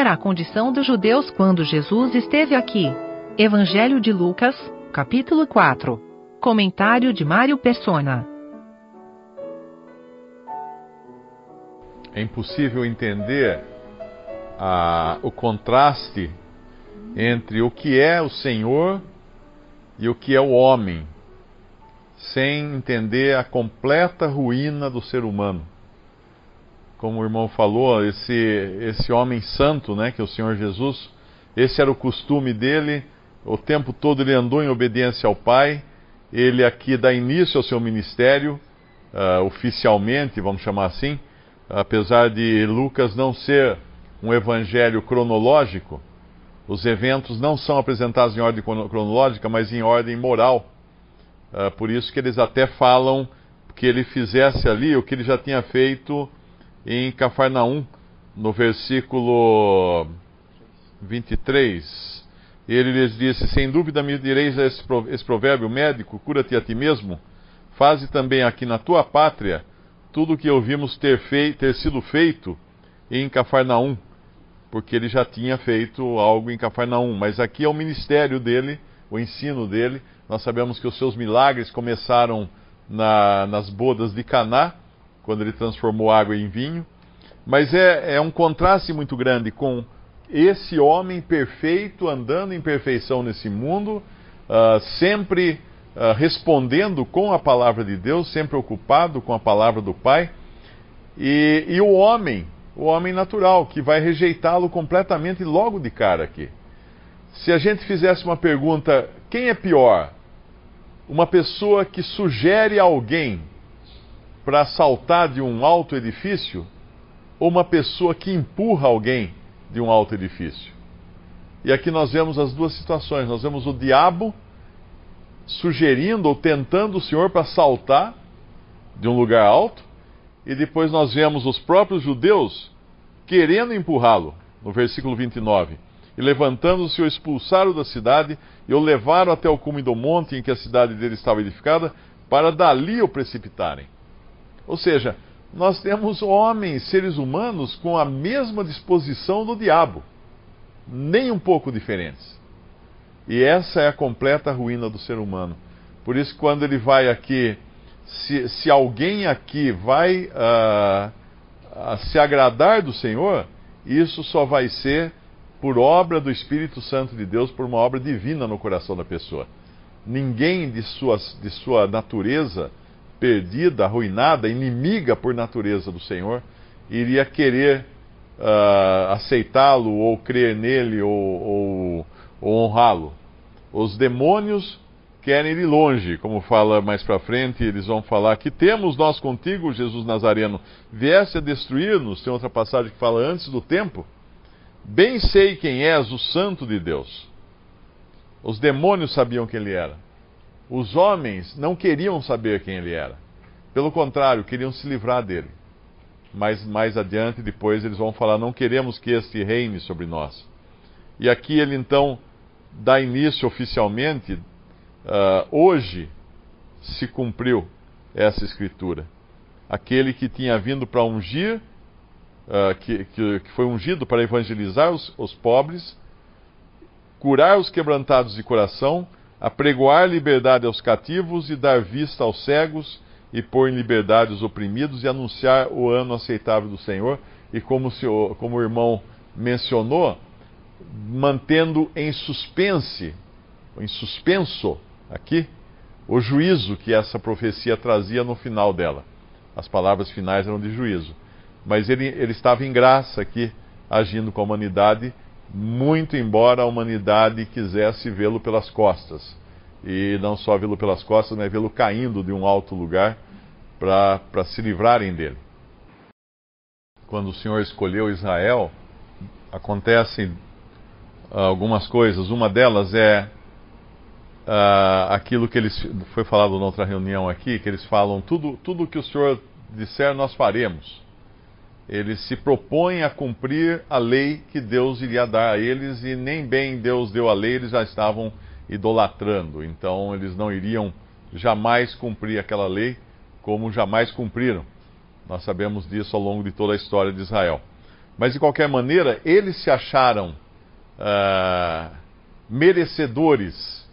era a condição dos judeus quando Jesus esteve aqui? Evangelho de Lucas, capítulo 4. Comentário de Mário Persona. É impossível entender a, o contraste entre o que é o Senhor e o que é o homem, sem entender a completa ruína do ser humano. Como o irmão falou, esse, esse homem santo, né, que é o Senhor Jesus, esse era o costume dele, o tempo todo ele andou em obediência ao Pai, ele aqui dá início ao seu ministério, uh, oficialmente, vamos chamar assim, apesar de Lucas não ser um evangelho cronológico, os eventos não são apresentados em ordem cronológica, mas em ordem moral. Uh, por isso que eles até falam que ele fizesse ali o que ele já tinha feito em Cafarnaum, no versículo 23. Ele lhes disse: Sem dúvida me direis esse provérbio médico: cura-te a ti mesmo. Faze também aqui na tua pátria tudo o que ouvimos ter, fei ter sido feito em Cafarnaum, porque ele já tinha feito algo em Cafarnaum. Mas aqui é o ministério dele, o ensino dele. Nós sabemos que os seus milagres começaram na, nas bodas de Caná, quando ele transformou água em vinho. Mas é, é um contraste muito grande com esse homem perfeito andando em perfeição nesse mundo, uh, sempre uh, respondendo com a palavra de Deus, sempre ocupado com a palavra do Pai, e, e o homem, o homem natural, que vai rejeitá-lo completamente logo de cara aqui. Se a gente fizesse uma pergunta, quem é pior? Uma pessoa que sugere a alguém para saltar de um alto edifício ou uma pessoa que empurra alguém de um alto edifício. E aqui nós vemos as duas situações. Nós vemos o diabo sugerindo ou tentando o Senhor para saltar de um lugar alto, e depois nós vemos os próprios judeus querendo empurrá-lo, no versículo 29. E levantando-se, o expulsaram da cidade e o levaram até o cume do monte em que a cidade dele estava edificada, para dali o precipitarem. Ou seja, nós temos homens, seres humanos, com a mesma disposição do diabo, nem um pouco diferentes. E essa é a completa ruína do ser humano. Por isso, quando ele vai aqui, se, se alguém aqui vai uh, uh, se agradar do Senhor, isso só vai ser por obra do Espírito Santo de Deus, por uma obra divina no coração da pessoa. Ninguém de sua, de sua natureza perdida, arruinada, inimiga por natureza do Senhor, iria querer uh, aceitá-lo ou crer nele ou, ou, ou honrá-lo. Os demônios querem ir longe, como fala mais para frente, eles vão falar que temos nós contigo, Jesus Nazareno, viesse a destruir-nos, tem outra passagem que fala antes do tempo. Bem sei quem és, o Santo de Deus. Os demônios sabiam quem ele era. Os homens não queriam saber quem ele era. Pelo contrário, queriam se livrar dele. Mas mais adiante, depois, eles vão falar: não queremos que este reine sobre nós. E aqui ele então dá início oficialmente. Uh, hoje se cumpriu essa escritura. Aquele que tinha vindo para ungir, uh, que, que, que, foi ungido para evangelizar os, os pobres, curar os quebrantados de coração apregoar liberdade aos cativos e dar vista aos cegos, e pôr em liberdade os oprimidos, e anunciar o ano aceitável do Senhor. E como, se, como o irmão mencionou, mantendo em suspense, em suspenso aqui, o juízo que essa profecia trazia no final dela. As palavras finais eram de juízo. Mas ele, ele estava em graça aqui, agindo com a humanidade muito embora a humanidade quisesse vê-lo pelas costas. E não só vê-lo pelas costas, mas vê-lo caindo de um alto lugar para se livrarem dele. Quando o Senhor escolheu Israel, acontecem algumas coisas. Uma delas é uh, aquilo que eles foi falado noutra reunião aqui, que eles falam tudo tudo que o Senhor disser nós faremos eles se propõem a cumprir a lei que Deus iria dar a eles e nem bem Deus deu a lei, eles já estavam idolatrando. Então eles não iriam jamais cumprir aquela lei como jamais cumpriram. Nós sabemos disso ao longo de toda a história de Israel. Mas de qualquer maneira, eles se acharam ah, merecedores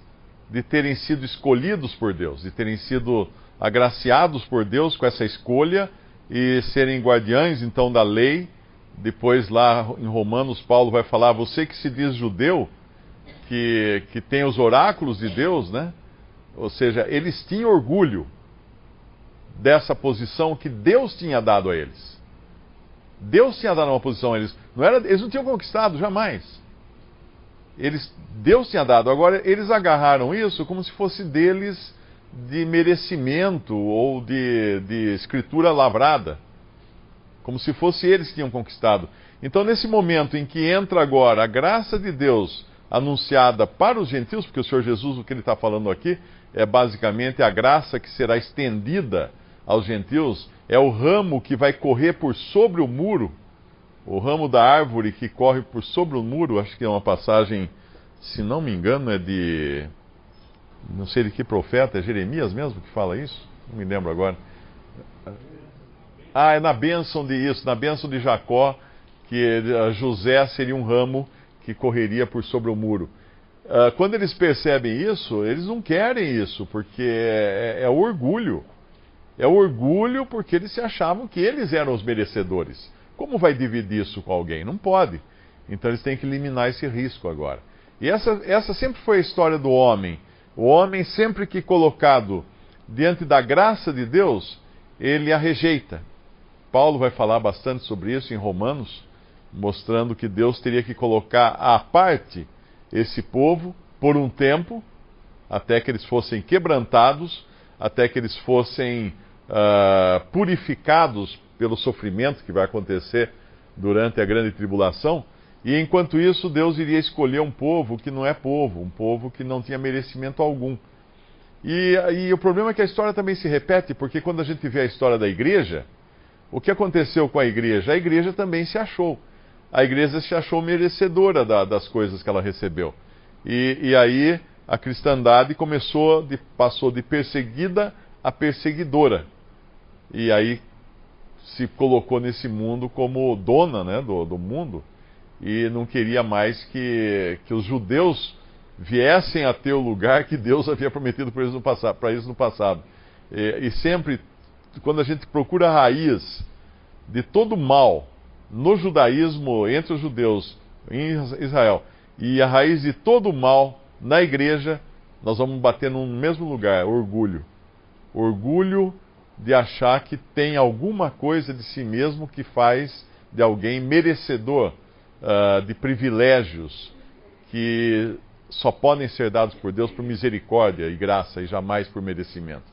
de terem sido escolhidos por Deus, de terem sido agraciados por Deus com essa escolha e serem guardiães então da lei. Depois lá em Romanos Paulo vai falar: você que se diz judeu, que, que tem os oráculos de Deus, né? Ou seja, eles tinham orgulho dessa posição que Deus tinha dado a eles. Deus tinha dado uma posição a eles. Não era, eles não tinham conquistado, jamais. Eles, Deus tinha dado. Agora, eles agarraram isso como se fosse deles de merecimento ou de, de escritura lavrada. Como se fosse eles que tinham conquistado. Então, nesse momento em que entra agora a graça de Deus anunciada para os gentios, porque o Senhor Jesus, o que ele está falando aqui, é basicamente a graça que será estendida aos gentios, é o ramo que vai correr por sobre o muro, o ramo da árvore que corre por sobre o muro, acho que é uma passagem, se não me engano, é de. Não sei de que profeta, é Jeremias mesmo que fala isso? Não me lembro agora. Ah, é na bênção de isso, na bênção de Jacó, que José seria um ramo que correria por sobre o muro. Uh, quando eles percebem isso, eles não querem isso, porque é, é, é orgulho. É orgulho porque eles se achavam que eles eram os merecedores. Como vai dividir isso com alguém? Não pode. Então eles têm que eliminar esse risco agora. E essa, essa sempre foi a história do homem. O homem, sempre que colocado diante da graça de Deus, ele a rejeita. Paulo vai falar bastante sobre isso em Romanos, mostrando que Deus teria que colocar à parte esse povo por um tempo, até que eles fossem quebrantados, até que eles fossem uh, purificados pelo sofrimento que vai acontecer durante a grande tribulação. E enquanto isso, Deus iria escolher um povo que não é povo, um povo que não tinha merecimento algum. E, e, o problema é que a história também se repete, porque quando a gente vê a história da igreja, o que aconteceu com a igreja? A igreja também se achou a igreja se achou merecedora da, das coisas que ela recebeu. E, e aí a cristandade começou, de, passou de perseguida a perseguidora. E aí se colocou nesse mundo como dona né, do, do mundo e não queria mais que, que os judeus viessem a ter o lugar que Deus havia prometido para eles no passado. Para eles no passado. E, e sempre, quando a gente procura a raiz de todo mal no judaísmo, entre os judeus em Israel, e a raiz de todo o mal na igreja, nós vamos bater no mesmo lugar: orgulho. Orgulho de achar que tem alguma coisa de si mesmo que faz de alguém merecedor uh, de privilégios que só podem ser dados por Deus por misericórdia e graça e jamais por merecimento.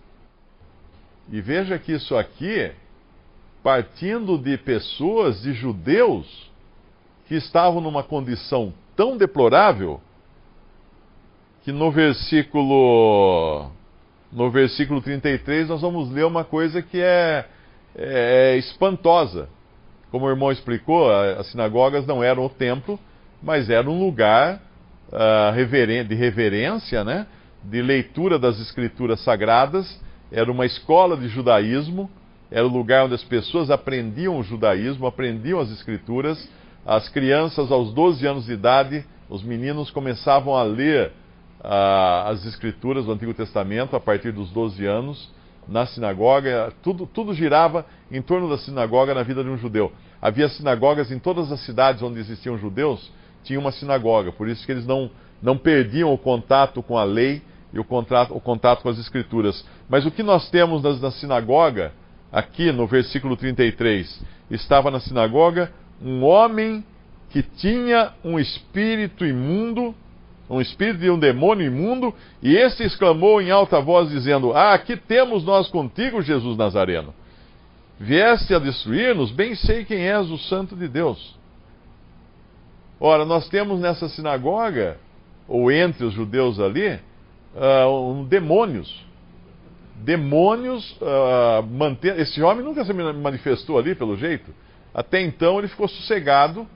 E veja que isso aqui partindo de pessoas, de judeus, que estavam numa condição tão deplorável que no versículo no versículo 33 nós vamos ler uma coisa que é, é, é espantosa. Como o irmão explicou, as sinagogas não eram o templo, mas era um lugar uh, de reverência, né? de leitura das escrituras sagradas, era uma escola de judaísmo era o lugar onde as pessoas aprendiam o judaísmo, aprendiam as escrituras. As crianças, aos 12 anos de idade, os meninos começavam a ler uh, as escrituras do Antigo Testamento a partir dos 12 anos, na sinagoga. Tudo, tudo girava em torno da sinagoga na vida de um judeu. Havia sinagogas em todas as cidades onde existiam judeus, tinha uma sinagoga. Por isso que eles não, não perdiam o contato com a lei e o, o contato com as escrituras. Mas o que nós temos na, na sinagoga aqui no versículo 33, estava na sinagoga um homem que tinha um espírito imundo, um espírito de um demônio imundo, e este exclamou em alta voz, dizendo: Ah, aqui temos nós contigo, Jesus Nazareno. Vieste a destruir-nos, bem sei quem és o Santo de Deus. Ora, nós temos nessa sinagoga, ou entre os judeus ali, uh, um, demônios demônios uh, manter. Esse homem nunca se manifestou ali, pelo jeito. Até então ele ficou sossegado,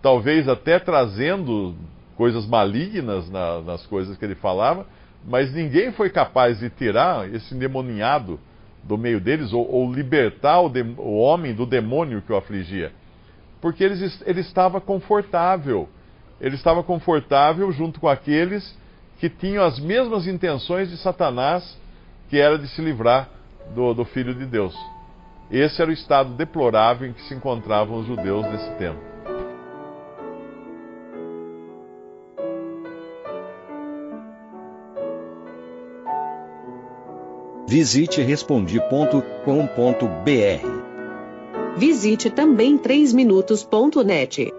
talvez até trazendo coisas malignas na, nas coisas que ele falava, mas ninguém foi capaz de tirar esse endemoniado do meio deles ou, ou libertar o, de, o homem do demônio que o afligia. Porque ele, ele estava confortável. Ele estava confortável junto com aqueles que tinham as mesmas intenções de Satanás, que era de se livrar do, do Filho de Deus. Esse era o estado deplorável em que se encontravam os judeus nesse tempo. Visite respondi.com.br. Visite também 3minutos.net.